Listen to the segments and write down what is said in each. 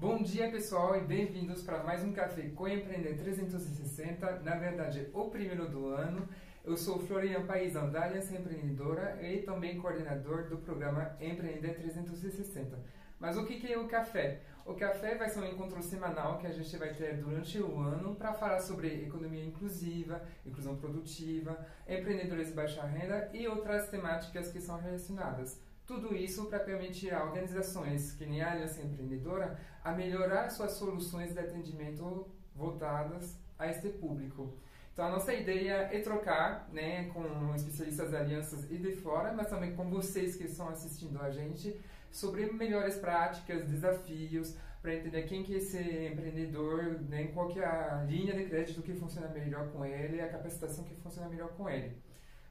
Bom dia pessoal e bem-vindos para mais um Café com Empreender 360, na verdade o primeiro do ano. Eu sou Florian Paisão da Aliança Empreendedora e também coordenador do programa Empreender 360. Mas o que é o café? O café vai ser um encontro semanal que a gente vai ter durante o ano para falar sobre economia inclusiva, inclusão produtiva, empreendedores de baixa renda e outras temáticas que são relacionadas. Tudo isso para permitir a organizações que nem a Aliança Empreendedora a melhorar suas soluções de atendimento voltadas a este público. Então a nossa ideia é trocar né, com especialistas da alianças e de fora, mas também com vocês que estão assistindo a gente, sobre melhores práticas, desafios, para entender quem que é esse empreendedor, né, qual que é a linha de crédito que funciona melhor com ele, a capacitação que funciona melhor com ele.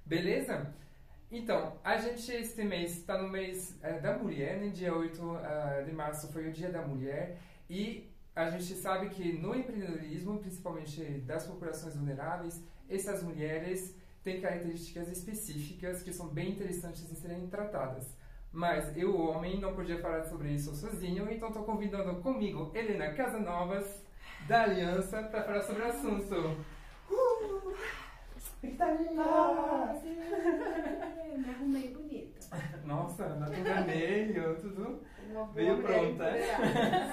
Beleza? Então, a gente este mês está no mês é, da mulher, né? dia 8 uh, eh, de março foi o dia da mulher e a gente sabe que no empreendedorismo, principalmente das populações vulneráveis, essas mulheres têm características específicas que são bem interessantes de serem tratadas. Mas eu, homem, não podia falar sobre isso sozinho, então estou convidando comigo Helena Casanovas, da Aliança, para falar sobre o assunto. Vitamina! Me arrumei bonita. Nossa, na tudo vermelho, tudo veio pronta.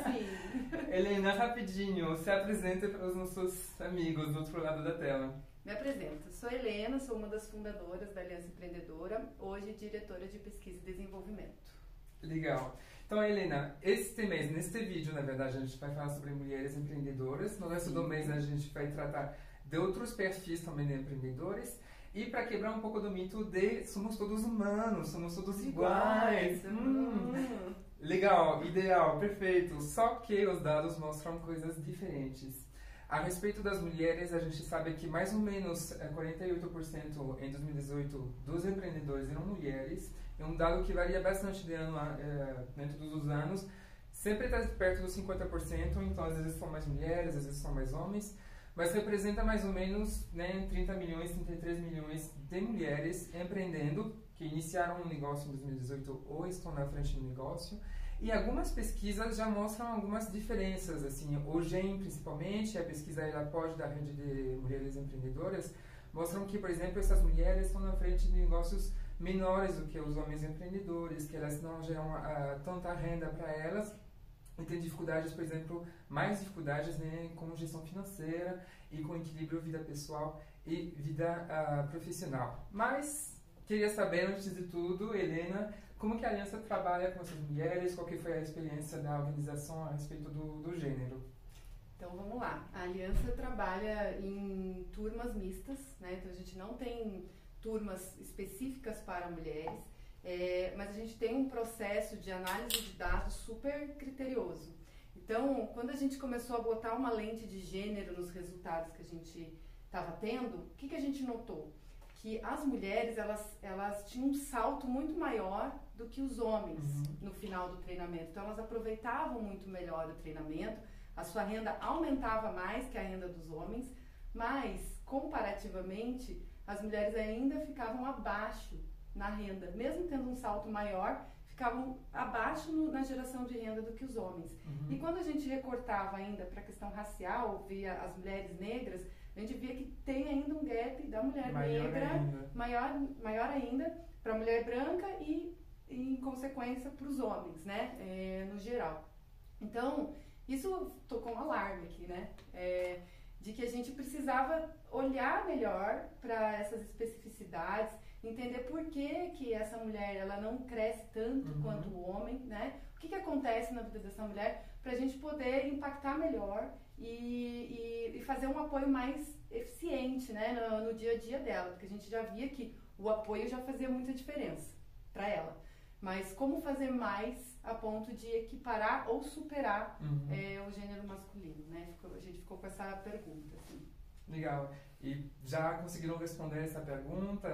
Sim. Helena, rapidinho, se apresenta para os nossos amigos do outro lado da tela. Me apresento. Sou Helena, sou uma das fundadoras da Aliança Empreendedora, hoje diretora de pesquisa e desenvolvimento. Legal. Então, Helena, este mês, neste vídeo, na verdade, a gente vai falar sobre mulheres empreendedoras. No resto do mês, a gente vai tratar de outros perfis também de empreendedores e para quebrar um pouco do mito de somos todos humanos, somos todos iguais. iguais. Hum. hum. Legal, ideal, perfeito. Só que os dados mostram coisas diferentes. A respeito das mulheres, a gente sabe que mais ou menos 48% eh, em 2018 dos empreendedores eram mulheres. É um dado que varia bastante de ano a, é, dentro dos anos. Sempre está perto dos 50%, então às vezes são mais mulheres, às vezes são mais homens mas representa mais ou menos né, 30 milhões, 33 milhões de mulheres empreendendo, que iniciaram um negócio em 2018 ou estão na frente do negócio. E algumas pesquisas já mostram algumas diferenças, assim, o GEM principalmente, a pesquisa ela pode da rede de mulheres empreendedoras, mostram que, por exemplo, essas mulheres estão na frente de negócios menores do que os homens empreendedores, que elas não geram uh, tanta renda para elas, e tem dificuldades, por exemplo, mais dificuldades né, com gestão financeira e com equilíbrio vida pessoal e vida uh, profissional. Mas queria saber, antes de tudo, Helena, como que a Aliança trabalha com essas mulheres, qual que foi a experiência da organização a respeito do, do gênero? Então vamos lá. A Aliança trabalha em turmas mistas, né? Então a gente não tem turmas específicas para mulheres. É, mas a gente tem um processo de análise de dados super criterioso. Então, quando a gente começou a botar uma lente de gênero nos resultados que a gente estava tendo, o que, que a gente notou? Que as mulheres elas, elas tinham um salto muito maior do que os homens uhum. no final do treinamento. Então, elas aproveitavam muito melhor o treinamento, a sua renda aumentava mais que a renda dos homens, mas, comparativamente, as mulheres ainda ficavam abaixo na renda, mesmo tendo um salto maior, ficavam abaixo no, na geração de renda do que os homens. Uhum. E quando a gente recortava ainda para a questão racial, via as mulheres negras, a gente via que tem ainda um gap da mulher maior negra ainda. maior maior ainda para a mulher branca e, e, em consequência para os homens, né, é, no geral. Então isso tocou um alarme aqui, né? É, de que a gente precisava olhar melhor para essas especificidades entender por que, que essa mulher ela não cresce tanto uhum. quanto o homem, né? O que, que acontece na vida dessa mulher para a gente poder impactar melhor e, e, e, fazer um apoio mais eficiente, né, no, no, dia a dia dela, porque a gente já via que o apoio já fazia muita diferença para ela. Mas como fazer mais a ponto de equiparar ou superar uhum. é, o gênero masculino, né? Ficou, a gente ficou com essa pergunta, assim. Legal. E já conseguiram responder essa pergunta?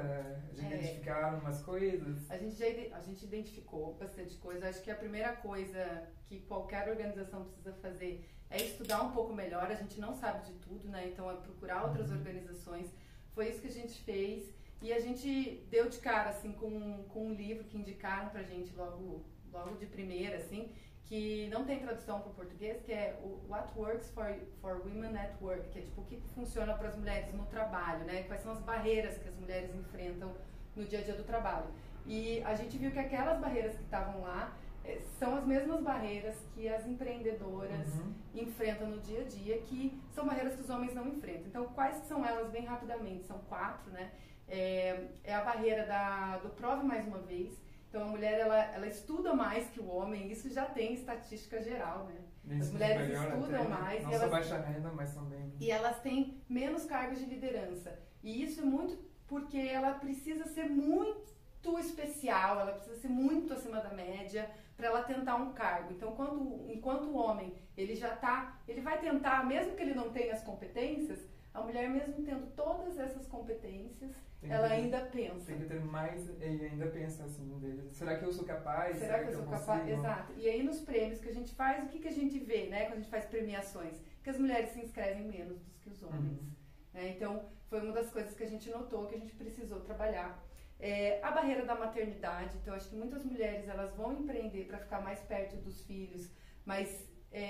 Já é, identificaram umas coisas? A gente, já, a gente identificou bastante coisa. Acho que a primeira coisa que qualquer organização precisa fazer é estudar um pouco melhor. A gente não sabe de tudo, né? Então é procurar outras uhum. organizações. Foi isso que a gente fez. E a gente deu de cara, assim, com, com um livro que indicaram pra gente logo, logo de primeira, assim, que não tem tradução para o português, que é o What Works for, for Women at Work, que é tipo o que funciona para as mulheres no trabalho, né? Quais são as barreiras que as mulheres enfrentam no dia a dia do trabalho. E a gente viu que aquelas barreiras que estavam lá eh, são as mesmas barreiras que as empreendedoras uhum. enfrentam no dia a dia, que são barreiras que os homens não enfrentam. Então, quais são elas bem rapidamente? São quatro, né? É, é a barreira da, do prove mais uma vez. Então, a mulher ela, ela estuda mais que o homem, isso já tem estatística geral, né? As mulheres estudam até, mais. Não e elas, baixa renda, mas também. E elas têm menos cargos de liderança. E isso é muito porque ela precisa ser muito especial, ela precisa ser muito acima da média para ela tentar um cargo. Então, quando, enquanto o homem ele já tá, ele vai tentar, mesmo que ele não tenha as competências, a mulher mesmo tendo todas essas competências, ela ter, ainda pensa. Tem que ter mais e ainda pensa assim dele. Será que eu sou capaz? Será, Será que, eu sou capaz? Exato. E aí nos prêmios que a gente faz, o que, que a gente vê, né, quando a gente faz premiações? Que as mulheres se inscrevem menos do que os homens. Uhum. É, então, foi uma das coisas que a gente notou que a gente precisou trabalhar. É, a barreira da maternidade, então acho que muitas mulheres elas vão empreender para ficar mais perto dos filhos, mas é,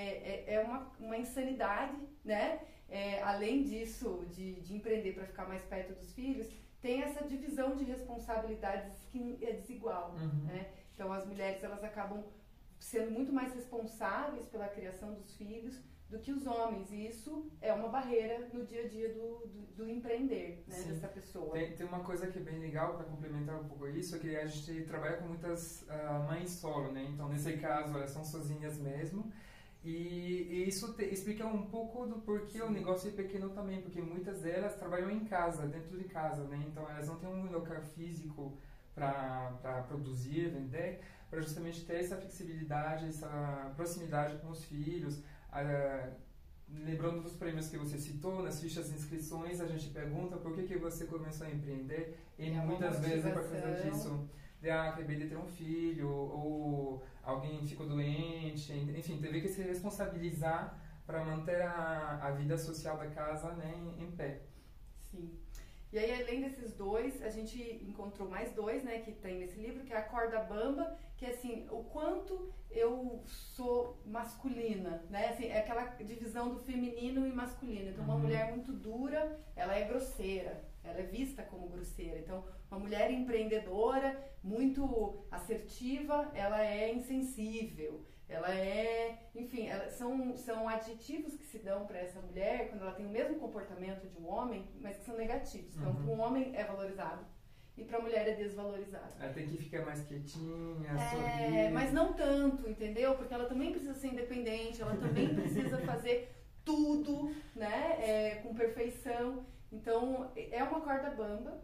é, é uma, uma insanidade, né? É, além disso, de, de empreender para ficar mais perto dos filhos, tem essa divisão de responsabilidades que é desigual, uhum. né? Então as mulheres elas acabam sendo muito mais responsáveis pela criação dos filhos do que os homens. E isso é uma barreira no dia a dia do, do, do empreender né, dessa pessoa. Tem, tem, uma coisa que é bem legal para complementar um pouco isso, é que a gente trabalha com muitas uh, mães solo, né? Então, nesse caso, elas são sozinhas mesmo. E, e isso te, explica um pouco do porquê Sim. o negócio é pequeno também, porque muitas delas trabalham em casa, dentro de casa, né? Então, elas não têm um local físico para produzir, vender, para justamente ter essa flexibilidade, essa proximidade com os filhos, Uh, lembrando dos prêmios que você citou, nas fichas de inscrições a gente pergunta por que, que você começou a empreender e é muitas vezes é por causa disso de ah, acabei de ter um filho ou alguém ficou doente, enfim, teve que se responsabilizar para manter a, a vida social da casa né, em, em pé. Sim. E aí, além desses dois, a gente encontrou mais dois, né, que tem nesse livro, que é a corda bamba, que é assim, o quanto eu sou masculina, né, assim, é aquela divisão do feminino e masculino. Então, uma uhum. mulher muito dura, ela é grosseira, ela é vista como grosseira. Então, uma mulher empreendedora, muito assertiva, ela é insensível ela é, enfim, ela, são, são adjetivos que se dão para essa mulher quando ela tem o mesmo comportamento de um homem, mas que são negativos. Então, uhum. para um homem é valorizado e para a mulher é desvalorizado. Ela tem que ficar mais quietinha, é, sorrir. Mas não tanto, entendeu? Porque ela também precisa ser independente, ela também precisa fazer tudo, né, é, com perfeição. Então, é uma corda bamba.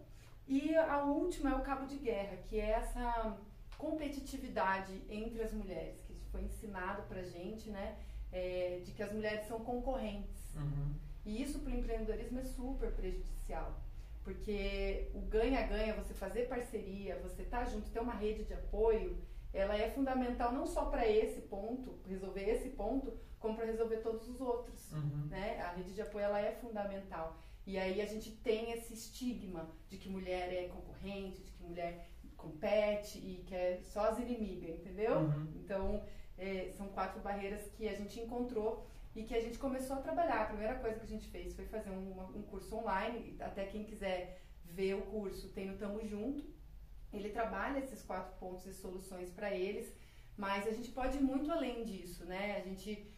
E a última é o cabo de guerra, que é essa competitividade entre as mulheres foi ensinado pra gente, né? É, de que as mulheres são concorrentes. Uhum. E isso para o empreendedorismo é super prejudicial. Porque o ganha-ganha, você fazer parceria, você estar tá junto, ter uma rede de apoio, ela é fundamental não só para esse ponto, resolver esse ponto, como para resolver todos os outros. Uhum. Né? A rede de apoio ela é fundamental. E aí a gente tem esse estigma de que mulher é concorrente, de que mulher compete e que é só as inimigas, entendeu? Uhum. Então, é, são quatro barreiras que a gente encontrou e que a gente começou a trabalhar. A primeira coisa que a gente fez foi fazer um, um curso online, até quem quiser ver o curso tem no Tamo Junto. Ele trabalha esses quatro pontos e soluções para eles, mas a gente pode ir muito além disso, né? A gente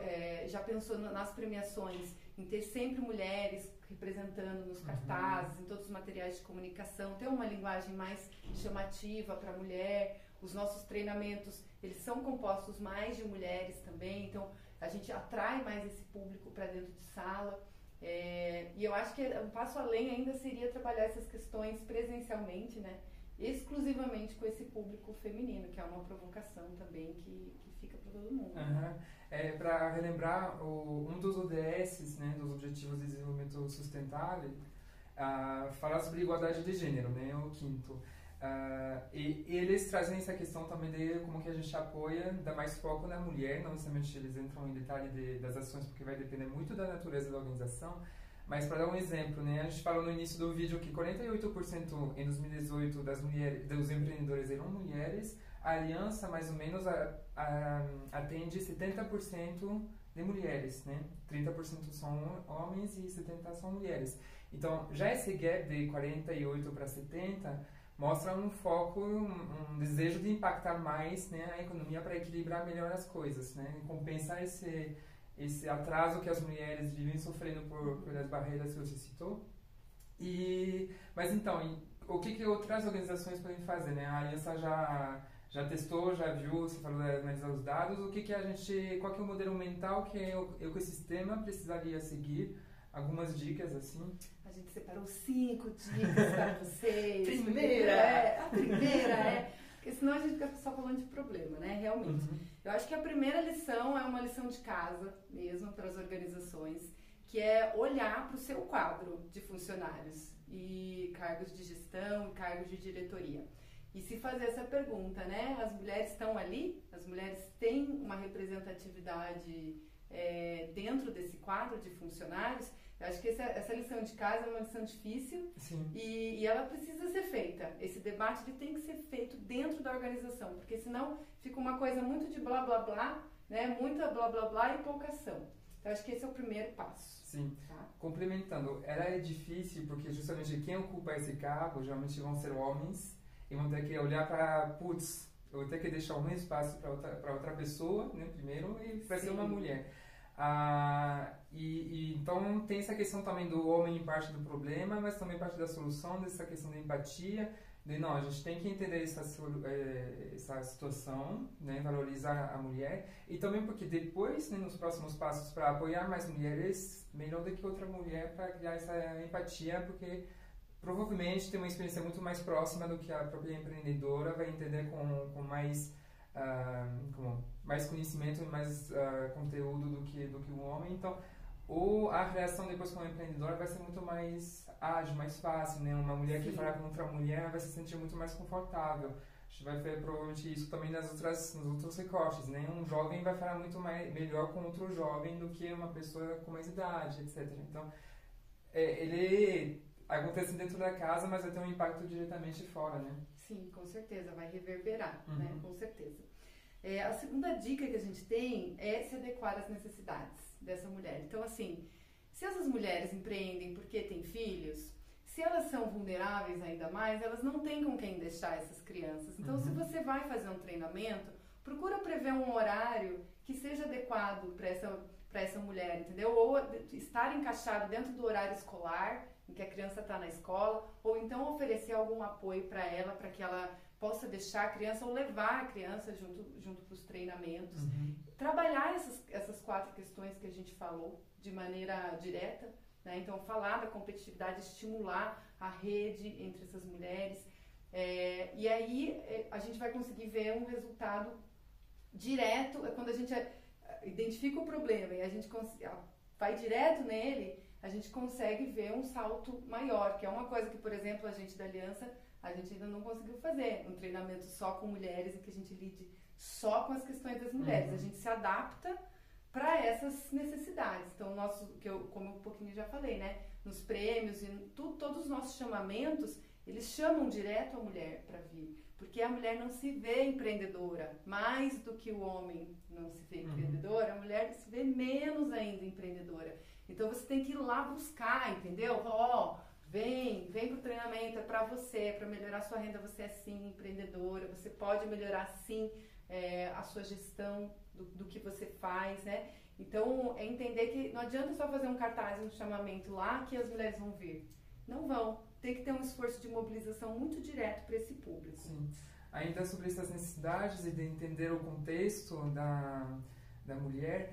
é, já pensou nas premiações em ter sempre mulheres representando nos uhum. cartazes, uhum. em todos os materiais de comunicação, ter uma linguagem mais chamativa para a mulher. Os nossos treinamentos eles são compostos mais de mulheres também, então a gente atrai mais esse público para dentro de sala. É, e eu acho que um passo além ainda seria trabalhar essas questões presencialmente, né? Exclusivamente com esse público feminino, que é uma provocação também que, que fica para todo mundo. Uhum. É, para relembrar, o, um dos ODS, né, dos Objetivos de Desenvolvimento Sustentável, uh, fala sobre igualdade de gênero, né, o quinto. Uh, e, e, eles trazem essa questão também de como que a gente apoia, dá mais foco na mulher, não necessariamente eles entram em detalhe de, das ações, porque vai depender muito da natureza da organização, mas para dar um exemplo, né, a gente falou no início do vídeo que 48% em 2018 das mulheres, dos empreendedores eram mulheres, a aliança, mais ou menos, a, a, atende 70% de mulheres, né? 30% são homens e 70% são mulheres. Então, já esse gap de 48 para 70 mostra um foco, um, um, desejo de impactar mais né, a economia para equilibrar melhor as coisas, né? Compensar esse esse atraso que as mulheres vivem sofrendo por pelas barreiras que você citou. E mas então, o que, que outras organizações podem fazer, né? A aliança já já testou, já viu, você falou de analisar os dados, o que que a gente, qual que é o modelo mental que o ecossistema precisaria seguir? Algumas dicas assim. A gente separou cinco dicas para vocês. primeira, é, a primeira é, porque senão a gente fica só falando de problema, né? Realmente. Uhum. Eu acho que a primeira lição é uma lição de casa mesmo para as organizações, que é olhar para o seu quadro de funcionários e cargos de gestão e cargos de diretoria. E se fazer essa pergunta, né? As mulheres estão ali? As mulheres têm uma representatividade é, dentro desse quadro de funcionários? Eu acho que essa, essa lição de casa é uma lição difícil e, e, ela precisa ser feita. Esse debate ele tem que ser feito dentro da organização, porque senão fica uma coisa muito de blá blá blá, né? Muita blá blá blá e pouca ação. Então, acho que esse é o primeiro passo. Sim. Tá? Complementando, ela é difícil porque justamente quem ocupa esse cargo geralmente vão ser homens e vão ter que olhar para, putz, eu vou ter que deixar um espaço para outra, outra pessoa, né, primeiro, e vai ser uma mulher. Ah, e, e, então tem essa questão também do homem em parte do problema, mas também parte da solução dessa questão da empatia, de não, a gente tem que entender essa, é, essa situação, né, valorizar a mulher e também porque depois, né, nos próximos passos para apoiar mais mulheres, melhor do que outra mulher para criar essa empatia, porque provavelmente tem uma experiência muito mais próxima do que a própria empreendedora vai entender com, com mais uh, com mais conhecimento e mais uh, conteúdo do que do que o homem então ou a reação depois com o empreendedor vai ser muito mais ágil, mais fácil, né? Uma mulher Sim. que falar com outra mulher vai se sentir muito mais confortável. A gente vai ver provavelmente isso também nas outras, nos outros recortes, né? Um jovem vai falar muito mais, melhor com outro jovem do que uma pessoa com mais idade, etc. Então, é, ele acontece dentro da casa, mas vai ter um impacto diretamente fora, né? Sim, com certeza, vai reverberar, né? uhum. né? Com certeza. É, a segunda dica que a gente tem é se adequar às necessidades dessa mulher. Então, assim, se essas mulheres empreendem porque têm filhos, se elas são vulneráveis ainda mais, elas não têm com quem deixar essas crianças. Então, uhum. se você vai fazer um treinamento, procura prever um horário que seja adequado para essa, essa mulher, entendeu? Ou estar encaixado dentro do horário escolar, em que a criança está na escola, ou então oferecer algum apoio para ela, para que ela possa deixar a criança ou levar a criança junto, junto para os treinamentos. Uhum. Trabalhar essas, essas quatro questões que a gente falou de maneira direta. Né? Então, falar da competitividade, estimular a rede entre essas mulheres. É, e aí é, a gente vai conseguir ver um resultado direto, é quando a gente é, identifica o problema e a gente vai direto nele, a gente consegue ver um salto maior, que é uma coisa que, por exemplo, a gente da Aliança a gente ainda não conseguiu fazer um treinamento só com mulheres e que a gente lide só com as questões das mulheres. Uhum. A gente se adapta para essas necessidades. Então, nosso, que eu, como eu um pouquinho já falei, né, nos prêmios e tu, todos os nossos chamamentos, eles chamam direto a mulher para vir, porque a mulher não se vê empreendedora, mais do que o homem não se vê uhum. empreendedora, a mulher se vê menos ainda empreendedora. Então você tem que ir lá buscar, entendeu? Ó, oh, Vem, vem para o treinamento, é para você, é para melhorar sua renda, você é sim empreendedora, você pode melhorar sim é, a sua gestão do, do, que você faz, né? Então, é entender que não adianta só fazer um cartaz, um chamamento lá que as mulheres vão vir. Não vão. Tem que ter um esforço de mobilização muito direto para esse público. Sim. Ainda sobre essas necessidades e de entender o contexto da, da mulher,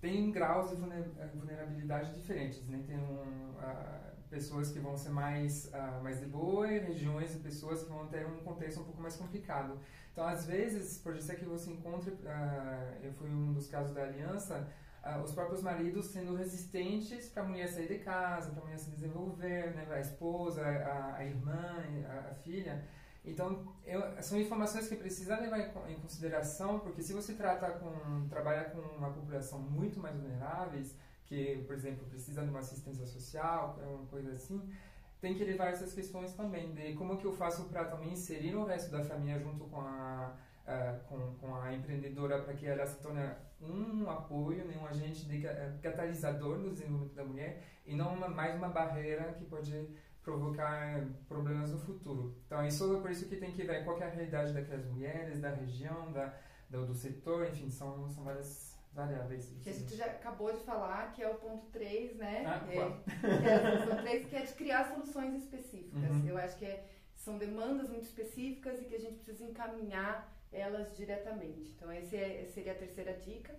tem graus de vulnerabilidade diferentes, né? Tem um... Uh, pessoas que vão ser mais, uh, mais de boa e regiões de pessoas que vão ter um contexto um pouco mais complicado. Então, às vezes, pode ser que você encontre, uh, eu fui um dos casos da aliança, os próprios maridos sendo resistentes para a mulher sair de casa, para a mulher se desenvolver, né, a esposa, a, a irmã, a, a, filha. Então, eu, são informações que precisa levar em, consideração, porque se você trata com, trabalha com uma população muito mais vulneráveis, que, por exemplo, precisa de uma assistência social, é uma coisa assim, tem que levar essas questões também, de como que eu faço para também inserir o resto da família junto com a, uh, com, com a empreendedora para que ela se torne um apoio, né, um agente de catalisador no desenvolvimento da mulher e não uma, mais uma barreira que pode provocar problemas no futuro. Então, isso é por isso que tem que ver qual é a realidade daquelas mulheres, da região, da, do, do setor, enfim, são, são várias variáveis. Que a gente já acabou de falar, que é o ponto 3, né? Ah, é, que é a solução 3, que é de criar soluções específicas. Uhum. Eu acho que é, são demandas muito específicas e que a gente precisa encaminhar elas diretamente. Então, essa é, seria a terceira dica.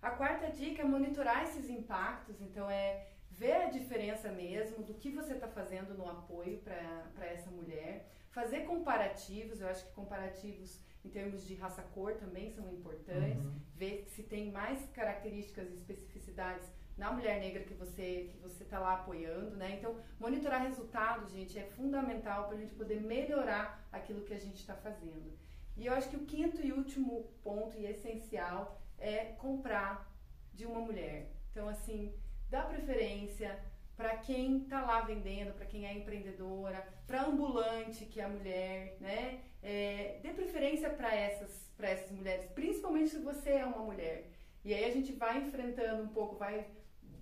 A quarta dica é monitorar esses impactos, então é ver a diferença mesmo do que você está fazendo no apoio para essa mulher, fazer comparativos, eu acho que comparativos em termos de raça-cor também são importantes, uhum. ver se tem mais características e especificidades na mulher negra que você que você está lá apoiando, né? Então, monitorar resultados, gente, é fundamental para a gente poder melhorar aquilo que a gente está fazendo. E eu acho que o quinto e último ponto e essencial é comprar de uma mulher. Então, assim, dá preferência para quem está lá vendendo, para quem é empreendedora, para ambulante que é a mulher, né? É, dê preferência para essas, essas mulheres, principalmente se você é uma mulher. E aí a gente vai enfrentando um pouco, vai,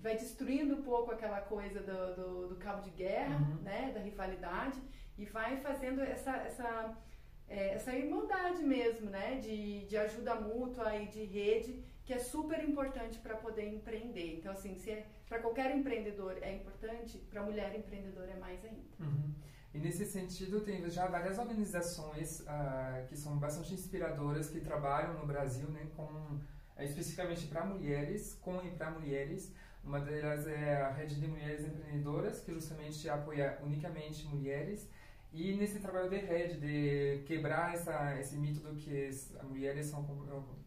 vai destruindo um pouco aquela coisa do, do, do cabo de guerra, uhum. né? Da rivalidade e vai fazendo essa, essa, é, essa irmandade mesmo, né? De, de ajuda mútua e de rede que é super importante para poder empreender. Então, assim, se é, para qualquer empreendedor é importante, para a mulher empreendedora é mais ainda. Uhum. E nesse sentido, tem já várias organizações uh, que são bastante inspiradoras, que trabalham no Brasil né, com, uh, especificamente para mulheres, com e para mulheres. Uma delas é a Rede de Mulheres Empreendedoras, que justamente apoia unicamente mulheres. E nesse trabalho de rede, de quebrar essa, esse mito do que as mulheres são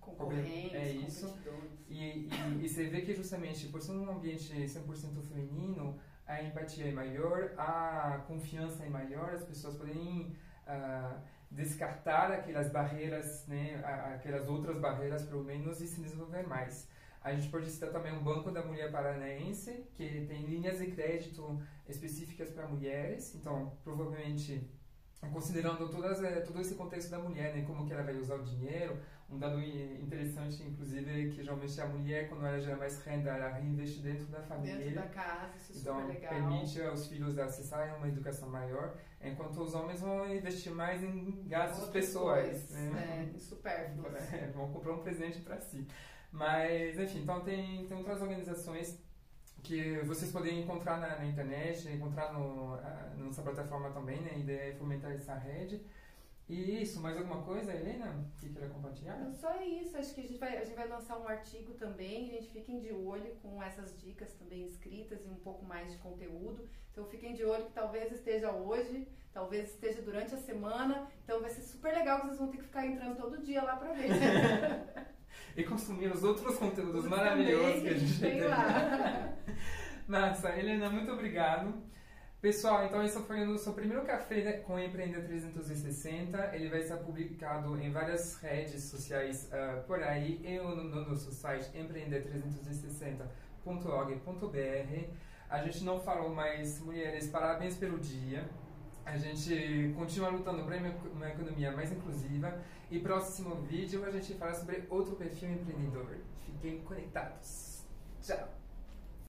concorrentes, é isso. E, e, e, você vê que justamente por ser um ambiente 100% feminino, a empatia é maior, a confiança é maior, as pessoas podem uh, descartar aquelas barreiras, né, aquelas outras barreiras pelo menos e se desenvolver mais. A gente pode citar também o Banco da Mulher Paranaense, que tem linhas de crédito específicas para mulheres, então provavelmente considerando todas, eh, todo esse contexto da mulher, né, como que ela vai usar o dinheiro, um dado interessante, inclusive, é que geralmente a mulher, quando ela gera mais renda, ela reinveste dentro da família. Dentro da casa, isso é então, super legal. permite aos filhos acessarem uma educação maior, enquanto os homens vão investir mais em gastos Outras pessoais. Né? É, supérfluos. É, vão comprar um presente para si. Mas, enfim, então tem, tem outras organizações que vocês podem encontrar na, na internet, encontrar no, na nossa plataforma também, né? A ideia é fomentar essa rede. E isso, mais alguma coisa, Helena, que queira compartilhar? Não, só isso, acho que a gente, vai, a gente vai lançar um artigo também, gente fiquem de olho com essas dicas também escritas e um pouco mais de conteúdo. Então fiquem de olho que talvez esteja hoje, talvez esteja durante a semana, então vai ser super legal que vocês vão ter que ficar entrando todo dia lá para ver. e consumir os outros conteúdos maravilhosos que a gente tem lá. Massa, Helena, muito obrigado. Pessoal, então esse foi o nosso primeiro café com Empreender 360. Ele vai estar publicado em várias redes sociais uh, por aí e no, no nosso site empreender360.org.br. A gente não falou mais, mulheres, parabéns pelo dia. A gente continua lutando para uma economia mais inclusiva. E próximo vídeo a gente fala sobre outro perfil empreendedor. Fiquem conectados. Tchau!